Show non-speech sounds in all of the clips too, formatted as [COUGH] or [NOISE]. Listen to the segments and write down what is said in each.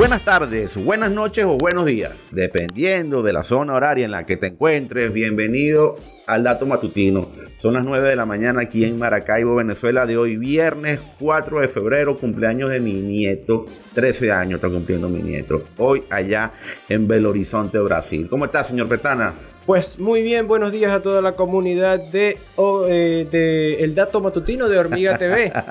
Buenas tardes, buenas noches o buenos días, dependiendo de la zona horaria en la que te encuentres. Bienvenido al Dato Matutino. Son las 9 de la mañana aquí en Maracaibo, Venezuela, de hoy viernes 4 de febrero, cumpleaños de mi nieto. 13 años está cumpliendo mi nieto. Hoy allá en Belo Horizonte, Brasil. ¿Cómo está, señor Petana? Pues muy bien, buenos días a toda la comunidad de, eh, El Dato Matutino de Hormiga TV. [LAUGHS]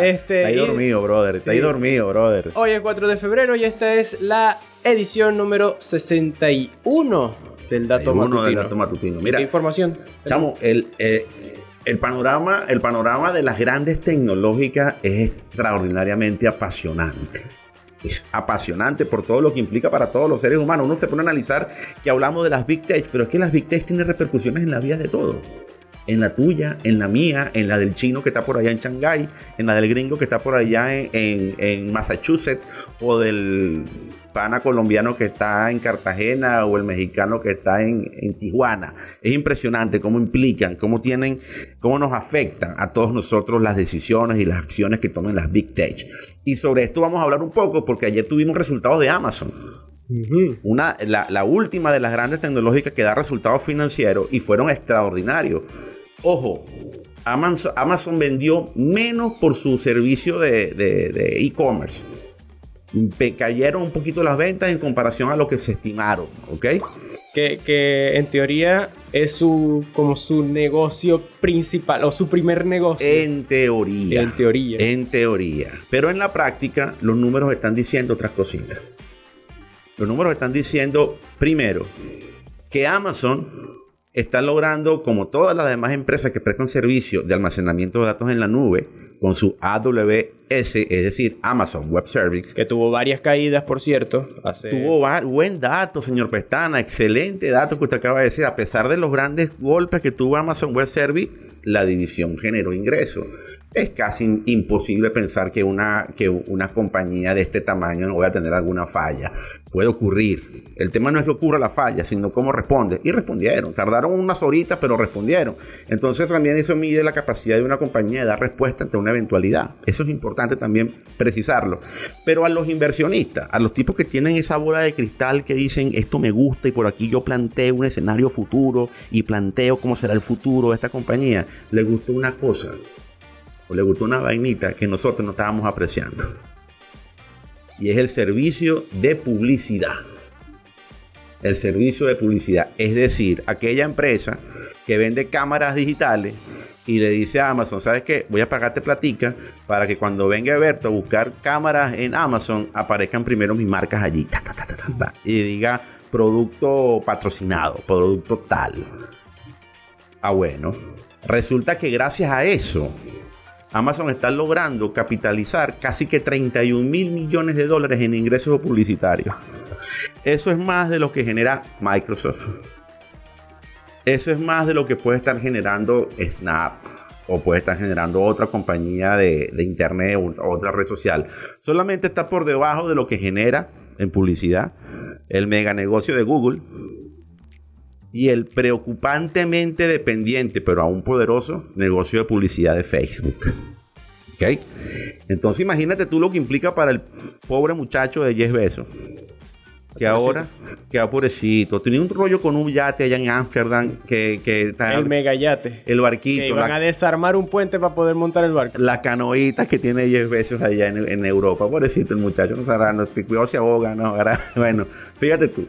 Este, está ahí dormido, brother. Está ahí dormido, brother. Hoy es 4 de febrero y esta es la edición número 61 del Dato Matutino. del Dato Matutino. Mira, información? Chamo, el, eh, el, panorama, el panorama de las grandes tecnológicas es extraordinariamente apasionante es apasionante por todo lo que implica para todos los seres humanos. Uno se pone a analizar que hablamos de las Big Tech, pero es que las Big Tech tienen repercusiones en la vida de todos. En la tuya, en la mía, en la del chino que está por allá en Shanghái, en la del gringo que está por allá en, en Massachusetts o del pana colombiano que está en Cartagena o el mexicano que está en, Tijuana. Es impresionante cómo implican, cómo tienen, cómo nos afectan a todos nosotros las decisiones y las acciones que toman las Big Tech. Y sobre esto vamos a hablar un poco porque ayer tuvimos resultados de Amazon. Una, la, última de las grandes tecnológicas que da resultados financieros y fueron extraordinarios. Ojo, Amazon, vendió menos por su servicio de e-commerce cayeron un poquito las ventas en comparación a lo que se estimaron, ¿ok? Que, en teoría es su como su negocio principal o su primer negocio. En teoría. En teoría. En teoría. Pero en la práctica los números están diciendo otras cositas. Los números están diciendo, primero, que Amazon está logrando, como todas las demás empresas que prestan servicio de almacenamiento de datos en la nube, con su AWS, es decir, Amazon Web Service. Que tuvo varias caídas, por cierto. Tuvo buen dato, señor Pestana, excelente dato que usted acaba de decir. A pesar de los grandes golpes que tuvo Amazon Web Service, la división generó ingresos. Es casi imposible pensar que una, que una compañía de este tamaño no vaya a tener alguna falla puede ocurrir. El tema no es que ocurra la falla, sino cómo responde. Y respondieron. Tardaron unas horitas, pero respondieron. Entonces también eso mide la capacidad de una compañía de dar respuesta ante una eventualidad. Eso es importante también precisarlo. Pero a los inversionistas, a los tipos que tienen esa bola de cristal que dicen esto me gusta y por aquí yo planteo un escenario futuro y planteo cómo será el futuro de esta compañía, le gustó una cosa. O le gustó una vainita que nosotros no estábamos apreciando y es el servicio de publicidad. El servicio de publicidad, es decir, aquella empresa que vende cámaras digitales y le dice a Amazon, ¿sabes qué? Voy a pagarte platica para que cuando venga Berto a buscar cámaras en Amazon aparezcan primero mis marcas allí y diga producto patrocinado, producto tal. Ah, bueno. Resulta que gracias a eso Amazon está logrando capitalizar casi que 31 mil millones de dólares en ingresos publicitarios. Eso es más de lo que genera Microsoft. Eso es más de lo que puede estar generando Snap o puede estar generando otra compañía de, internet o otra red social. Solamente está por debajo de lo que genera en publicidad el mega negocio de Google y el preocupantemente dependiente, pero aún poderoso, negocio de publicidad de Facebook. ¿Ok? Entonces imagínate tú lo que implica para el pobre muchacho de 10 besos que ahora, que pobrecito, tenía un rollo con un yate allá en Ámsterdam que, que está el mega yate, el barquito, que iban a desarmar un puente para poder montar el barco, la canoita que tiene 10 veces allá en, en, Europa, pobrecito el muchacho, no sabrá, no, cuidado se ahoga, no, [LAUGHS] bueno, fíjate tú,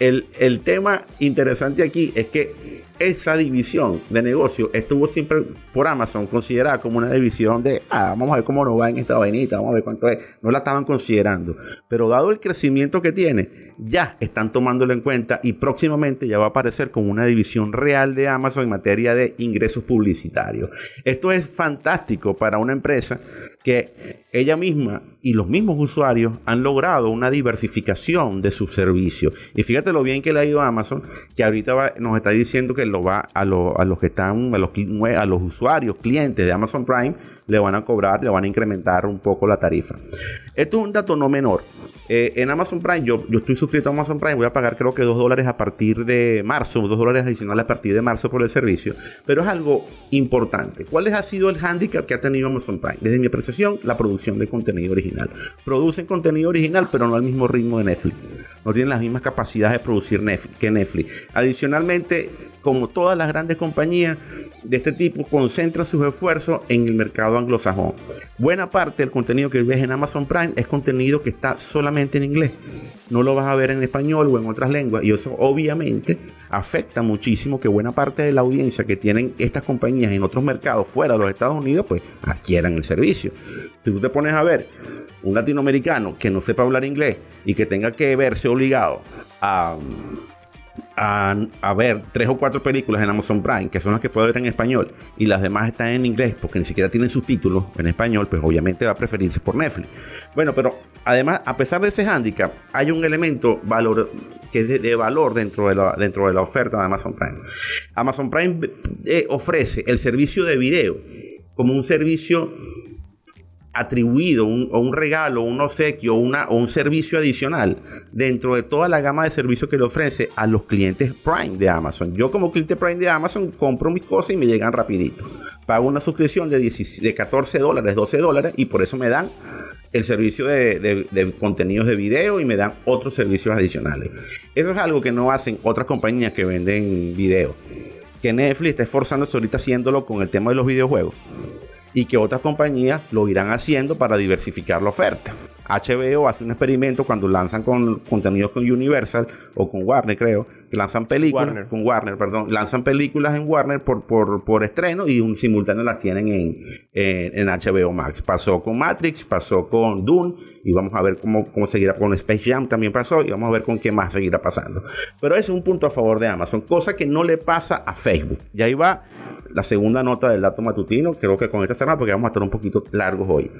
el, el tema interesante aquí es que esa división de negocio estuvo siempre por Amazon considerada como una división de, ah, vamos a ver cómo nos va en esta vainita, vamos a ver cuánto es. No la estaban considerando. Pero dado el crecimiento que tiene, ya están tomándolo en cuenta y próximamente ya va a aparecer como una división real de Amazon en materia de ingresos publicitarios. Esto es fantástico para una empresa que ella misma y los mismos usuarios han logrado una diversificación de sus servicios. Y fíjate lo bien que le ha ido a Amazon, que ahorita nos está diciendo que lo va a, los que están, a a los usuarios, clientes de Amazon Prime, le van a cobrar, le van a incrementar un poco la tarifa. Esto es un dato no menor. Eh, en Amazon Prime, yo, yo estoy suscrito a Amazon Prime, voy a pagar creo que 2 dólares a partir de marzo, 2 dólares adicionales a partir de marzo por el servicio, pero es algo importante. ¿Cuál ha sido el handicap que ha tenido Amazon Prime? Desde mi apreciación, la producción de contenido original. Producen contenido original, pero no al mismo ritmo de Netflix. No tienen las mismas capacidades de producir Netflix, que Netflix. Adicionalmente, como todas las grandes compañías de este tipo, concentran sus esfuerzos en el mercado anglosajón. Buena parte del contenido que ves en Amazon Prime es contenido que está solamente en inglés. No lo vas a ver en español o en otras lenguas. Y eso obviamente afecta muchísimo que buena parte de la audiencia que tienen estas compañías en otros mercados fuera de los Estados Unidos, pues adquieran el servicio. Si tú te pones a ver un latinoamericano que no sepa hablar inglés y que tenga que verse obligado a a, ver tres o cuatro películas en Amazon Prime, que son las que puede ver en español, y las demás están en inglés porque ni siquiera tienen subtítulos en español, pues obviamente va a preferirse por Netflix. Bueno, pero además, a pesar de ese handicap, hay un elemento valor, que es de, valor dentro de, la, dentro de la oferta de Amazon Prime. Amazon Prime eh, ofrece el servicio de video como un servicio atribuido un, un regalo, un obsequio una, o un servicio adicional dentro de toda la gama de servicios que le ofrece a los clientes Prime de Amazon. Yo como cliente Prime de Amazon compro mis cosas y me llegan rapidito. Pago una suscripción de, de 14 dólares, 12 dólares y por eso me dan el servicio de, de, contenidos de video y me dan otros servicios adicionales. Eso es algo que no hacen otras compañías que venden video. Que Netflix está esforzándose ahorita haciéndolo con el tema de los videojuegos y que otras compañías lo irán haciendo para diversificar la oferta. HBO hace un experimento cuando lanzan con contenidos con Universal o con Warner, creo, que lanzan películas con Warner, perdón, lanzan películas en Warner por, por, por estreno y un simultáneo las tienen en, en, HBO Max. Pasó con Matrix, pasó con Dune y vamos a ver cómo, cómo seguirá con Space Jam también pasó y vamos a ver con qué más seguirá pasando. Pero ese es un punto a favor de Amazon, cosa que no le pasa a Facebook. Y ahí va la segunda nota del dato matutino. Creo que con esta semana porque vamos a estar un poquito largos hoy.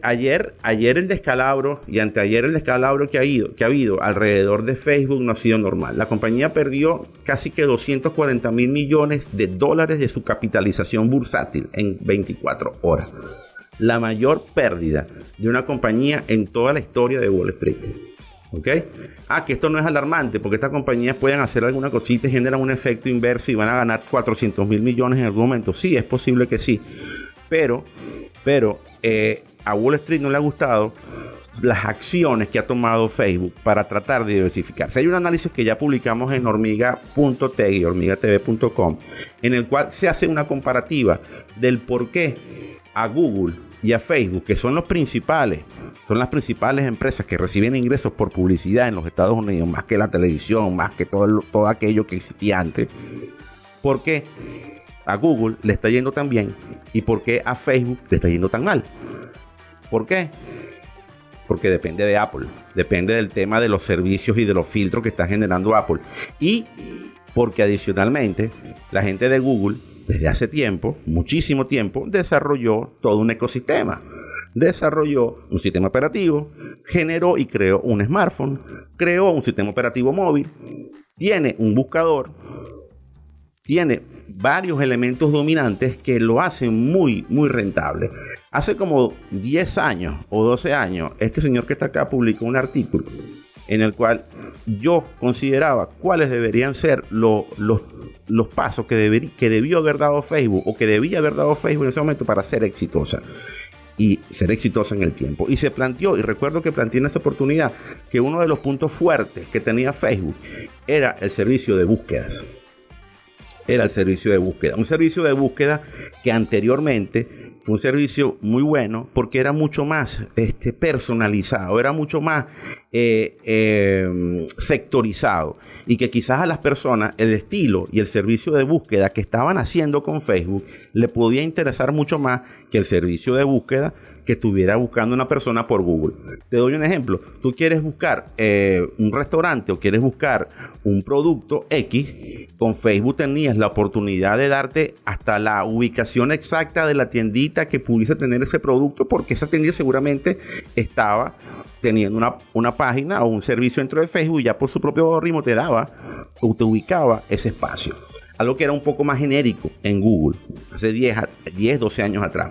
ayer, ayer el descalabro y anteayer el descalabro que ha, ido, que ha habido alrededor de Facebook no ha sido normal. La compañía perdió casi que 240 mil millones de dólares de su capitalización bursátil en 24 horas. La mayor pérdida de una compañía en toda la historia de Wall Street. ¿Ok? Ah, que esto no es alarmante porque estas compañías pueden hacer alguna cosita y generan un efecto inverso y van a ganar 400 mil millones en algún momento. Sí, es posible que sí. Pero, pero eh, a Wall Street no le ha gustado las acciones que ha tomado Facebook para tratar de diversificarse. Hay un análisis que ya publicamos en hormiga.tv y hormigatv.com en el cual se hace una comparativa del por qué a Google y a Facebook, que son los principales son las principales empresas que reciben ingresos por publicidad en los Estados Unidos, más que la televisión, más que todo, todo aquello que existía antes. ¿Por qué a Google le está yendo tan bien y por qué a Facebook le está yendo tan mal? ¿Por qué? Porque depende de Apple, depende del tema de los servicios y de los filtros que está generando Apple. Y porque adicionalmente la gente de Google desde hace tiempo, muchísimo tiempo, desarrolló todo un ecosistema desarrolló un sistema operativo, generó y creó un smartphone, creó un sistema operativo móvil, tiene un buscador, tiene varios elementos dominantes que lo hacen muy, muy rentable. Hace como 10 años o 12 años, este señor que está acá publicó un artículo en el cual yo consideraba cuáles deberían ser los, los pasos que, que debió haber dado Facebook o que debía haber dado Facebook en ese momento para ser exitosa y ser exitosa en el tiempo. Y se planteó, y recuerdo que planteé en esa oportunidad, que uno de los puntos fuertes que tenía Facebook era el servicio de búsquedas. Era el servicio de búsqueda. Un servicio de búsqueda que anteriormente fue un servicio muy bueno porque era mucho más este, personalizado, era mucho más eh, eh, sectorizado y que quizás a las personas el estilo y el servicio de búsqueda que estaban haciendo con Facebook le podía interesar mucho más que el servicio de búsqueda que estuviera buscando una persona por Google. Te doy un ejemplo. Tú quieres buscar eh, un restaurante o quieres buscar un producto X. Con Facebook tenías la oportunidad de darte hasta la ubicación exacta de la tiendita que pudiese tener ese producto porque esa tienda seguramente estaba teniendo una, una página o un servicio dentro de Facebook y ya por su propio ritmo te daba o te ubicaba ese espacio. Algo que era un poco más genérico en Google, hace 10, 10 12 años atrás.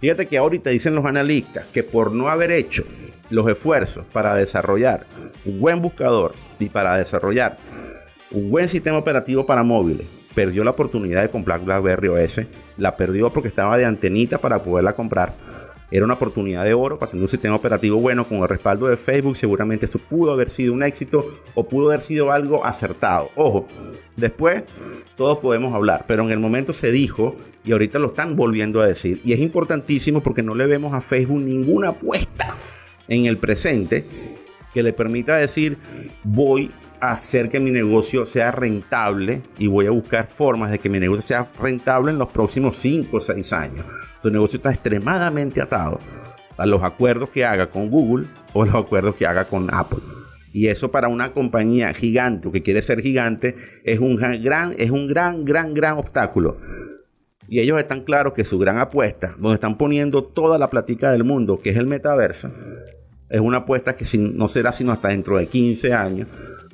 Fíjate que ahorita dicen los analistas que por no haber hecho los esfuerzos para desarrollar un buen buscador y para desarrollar un buen sistema operativo para móviles, perdió la oportunidad de comprar BlackBerry OS. La perdió porque estaba de antenita para poderla comprar. Era una oportunidad de oro para tener un sistema operativo bueno con el respaldo de Facebook. Seguramente eso pudo haber sido un éxito o pudo haber sido algo acertado. Ojo, después todos podemos hablar, pero en el momento se dijo y ahorita lo están volviendo a decir. Y es importantísimo porque no le vemos a Facebook ninguna apuesta en el presente que le permita decir voy hacer que mi negocio sea rentable y voy a buscar formas de que mi negocio sea rentable en los próximos 5 o 6 años. Su negocio está extremadamente atado a los acuerdos que haga con Google o los acuerdos que haga con Apple. Y eso para una compañía gigante o que quiere ser gigante es un gran, es un gran, gran, gran obstáculo. Y ellos están claros que su gran apuesta, donde están poniendo toda la plática del mundo, que es el metaverso, es una apuesta que no será sino hasta dentro de 15 años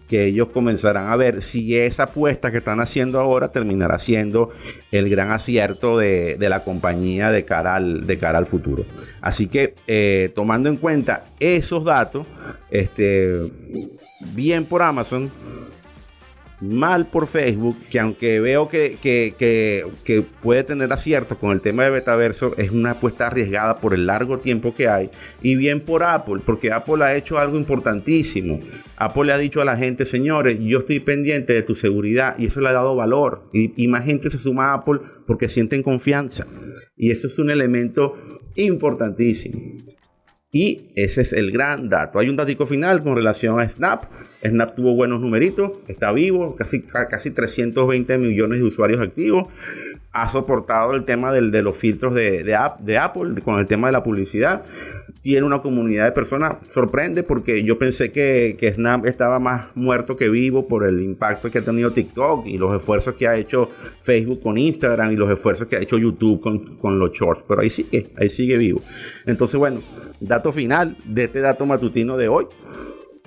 que ellos comenzarán a ver si esa apuesta que están haciendo ahora terminará siendo el gran acierto de, la compañía de cara al, de cara al futuro. Así que eh, tomando en cuenta esos datos, este, bien por Amazon, mal por Facebook, que aunque veo que, que, puede tener acierto con el tema de Betaverso, es una apuesta arriesgada por el largo tiempo que hay. Y bien por Apple, porque Apple ha hecho algo importantísimo. Apple le ha dicho a la gente, señores, yo estoy pendiente de tu seguridad y eso le ha dado valor. Y, más gente se suma a Apple porque sienten confianza. Y eso es un elemento importantísimo. Y ese es el gran dato. Hay un dato final con relación a Snap. Snap tuvo buenos numeritos, está vivo, casi, casi 320 millones de usuarios activos. Ha soportado el tema del, de los filtros de, de, Apple con el tema de la publicidad. Tiene una comunidad de personas, sorprende porque yo pensé que, que, Snap estaba más muerto que vivo por el impacto que ha tenido TikTok y los esfuerzos que ha hecho Facebook con Instagram y los esfuerzos que ha hecho YouTube con, con los shorts. Pero ahí sigue, ahí sigue vivo. Entonces, bueno, dato final de este dato matutino de hoy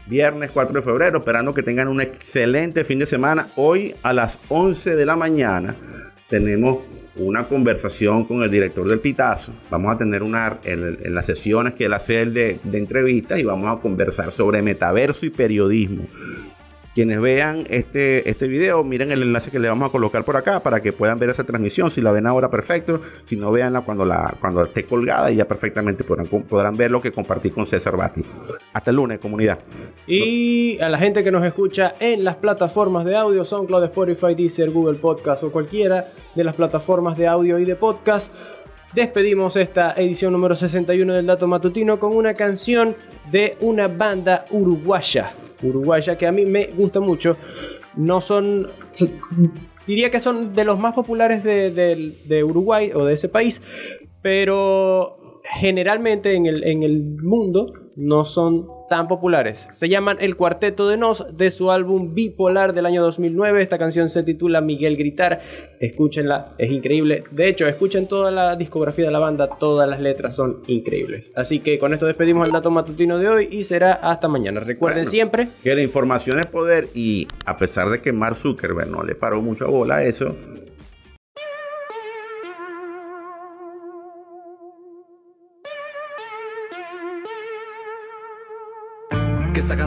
viernes 4 de febrero, esperando que tengan un excelente fin de semana. Hoy a las 11 de la mañana tenemos una conversación con el director del Pitazo. Vamos a tener una en, las sesiones que él hace de, de entrevistas y vamos a conversar sobre metaverso y periodismo. Quienes vean este, este video, miren el enlace que le vamos a colocar por acá para que puedan ver esa transmisión. Si la ven ahora, perfecto. Si no, veanla cuando, la, cuando esté colgada y ya perfectamente podrán, podrán ver lo que compartí con César Bati. Hasta el lunes, comunidad. Y a la gente que nos escucha en las plataformas de audio, SoundCloud, Spotify, Deezer, Google Podcast o cualquiera de las plataformas de audio y de podcast. Despedimos esta edición número 61 del Dato Matutino con una canción de una banda uruguaya uruguaya que a mí me gusta mucho. No son. Diría que son de los más populares de, de Uruguay o de ese país, pero generalmente en el, en el mundo no son tan populares. Se llaman El Cuarteto de Nos de su álbum Bipolar del año 2009. Esta canción se titula Miguel Gritar. Escúchenla, es increíble. De hecho, escuchen toda la discografía de la banda, todas las letras son increíbles. Así que con esto despedimos el dato matutino de hoy y será hasta mañana. Recuerden siempre que la información es poder y a pesar de que Mark Zuckerberg no le paró mucho a bola a eso,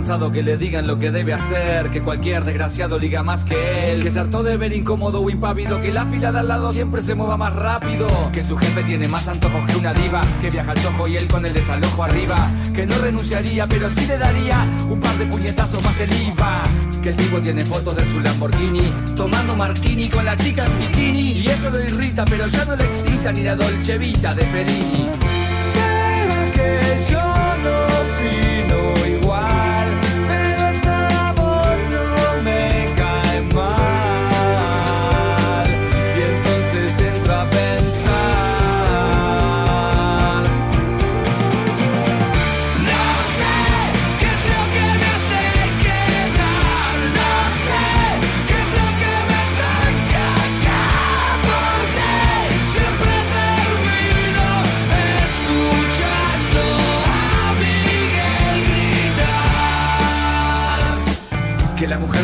que le digan lo que debe hacer, que cualquier desgraciado liga más que él, que se hartó de ver incómodo o impávido, que la fila de al lado siempre se mueva más rápido, que su jefe tiene más antojos que una diva, que viaja al sojo y él con el desalojo arriba, que no renunciaría pero sí le daría un par de puñetazos más el IVA, que el tipo tiene fotos de su Lamborghini, tomando martini con la chica en bikini, y eso lo irrita pero ya no le excita ni la Dolce Vita de Fellini. que yo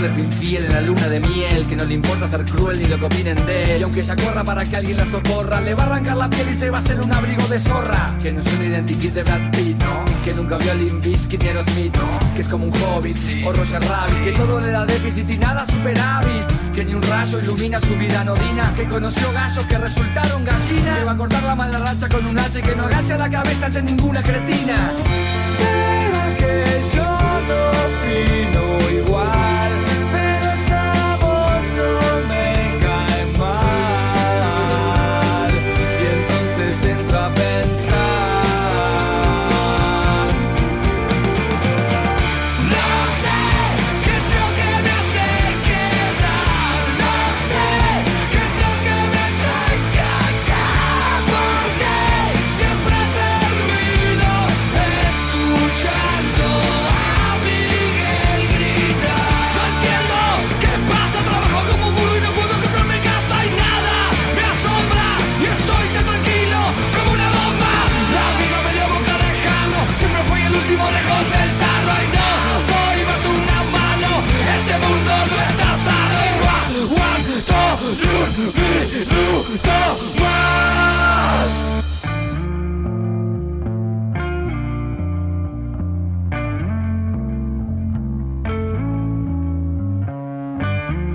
infiel en la luna de miel, que no le importa ser cruel ni lo que opinen de él. Y aunque ella corra para que alguien la socorra, le va a arrancar la piel y se va a hacer un abrigo de zorra. Que no es un identikit de Brad Pitt, que nunca vio a Limp Bizkit ni Smith, que es como un hobbit o Roger Rabbit, que todo le da déficit y nada superávit, que ni un rayo ilumina su vida nodina, que conoció gallos que resultaron gallinas, que va a cortar la mala racha con un H que no agacha la cabeza ante ninguna cretina. ¿Será que yo no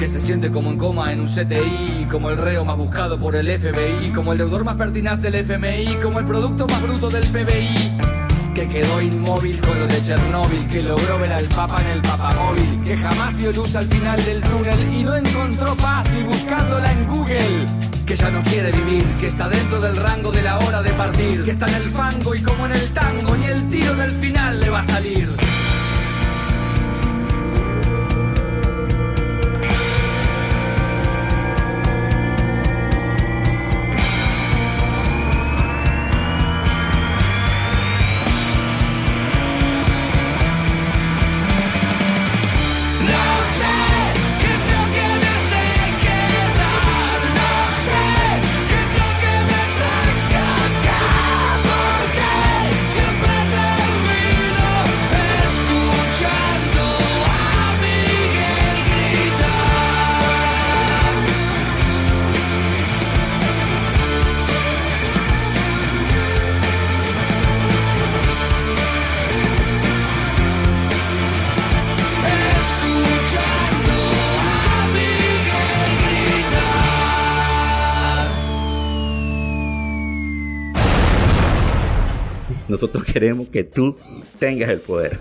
que se siente como en coma en un CTI, como el reo más buscado por el FBI, como el deudor más pertinaz del FMI, como el producto más bruto del PBI. Que quedó inmóvil con lo de Chernóbil, que logró ver al Papa en el papamóvil, que jamás vio luz al final del túnel y no encontró paz ni buscándola en Google. Que ya no quiere vivir, que está dentro del rango de la hora de partir, que está en el fango y como en el tango, ni el tiro del final le va a salir. Nosotros queremos que tú tengas el poder.